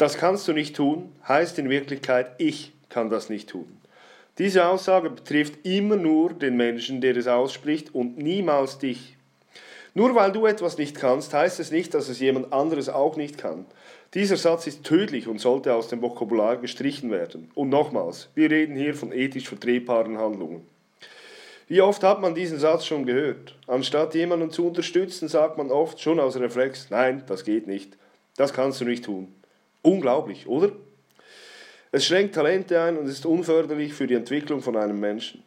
Das kannst du nicht tun, heißt in Wirklichkeit, ich kann das nicht tun. Diese Aussage betrifft immer nur den Menschen, der es ausspricht und niemals dich. Nur weil du etwas nicht kannst, heißt es nicht, dass es jemand anderes auch nicht kann. Dieser Satz ist tödlich und sollte aus dem Vokabular gestrichen werden. Und nochmals, wir reden hier von ethisch vertretbaren Handlungen. Wie oft hat man diesen Satz schon gehört? Anstatt jemanden zu unterstützen, sagt man oft schon aus Reflex, nein, das geht nicht. Das kannst du nicht tun. Unglaublich, oder? Es schränkt Talente ein und ist unförderlich für die Entwicklung von einem Menschen.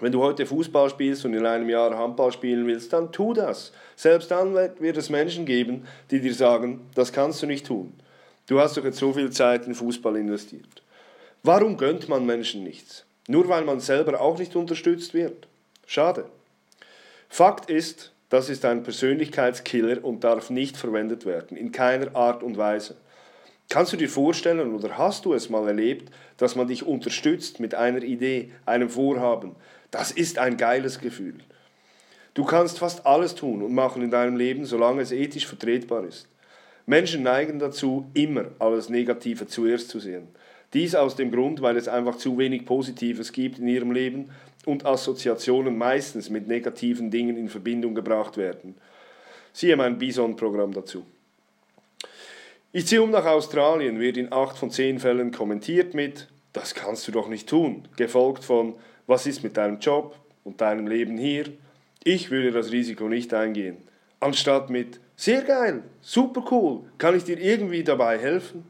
Wenn du heute Fußball spielst und in einem Jahr Handball spielen willst, dann tu das. Selbst dann wird es Menschen geben, die dir sagen, das kannst du nicht tun. Du hast doch jetzt so viel Zeit in Fußball investiert. Warum gönnt man Menschen nichts? Nur weil man selber auch nicht unterstützt wird? Schade. Fakt ist, das ist ein Persönlichkeitskiller und darf nicht verwendet werden, in keiner Art und Weise. Kannst du dir vorstellen oder hast du es mal erlebt, dass man dich unterstützt mit einer Idee, einem Vorhaben? Das ist ein geiles Gefühl. Du kannst fast alles tun und machen in deinem Leben, solange es ethisch vertretbar ist. Menschen neigen dazu, immer alles Negative zuerst zu sehen. Dies aus dem Grund, weil es einfach zu wenig Positives gibt in ihrem Leben und Assoziationen meistens mit negativen Dingen in Verbindung gebracht werden. Siehe mein Bison-Programm dazu. Ich ziehe um nach Australien, wird in acht von zehn Fällen kommentiert mit, das kannst du doch nicht tun, gefolgt von, was ist mit deinem Job und deinem Leben hier? Ich würde das Risiko nicht eingehen. Anstatt mit, sehr geil, super cool, kann ich dir irgendwie dabei helfen?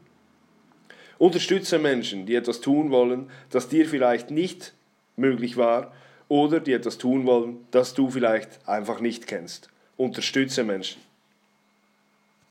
Unterstütze Menschen, die etwas tun wollen, das dir vielleicht nicht möglich war oder die etwas tun wollen, das du vielleicht einfach nicht kennst. Unterstütze Menschen.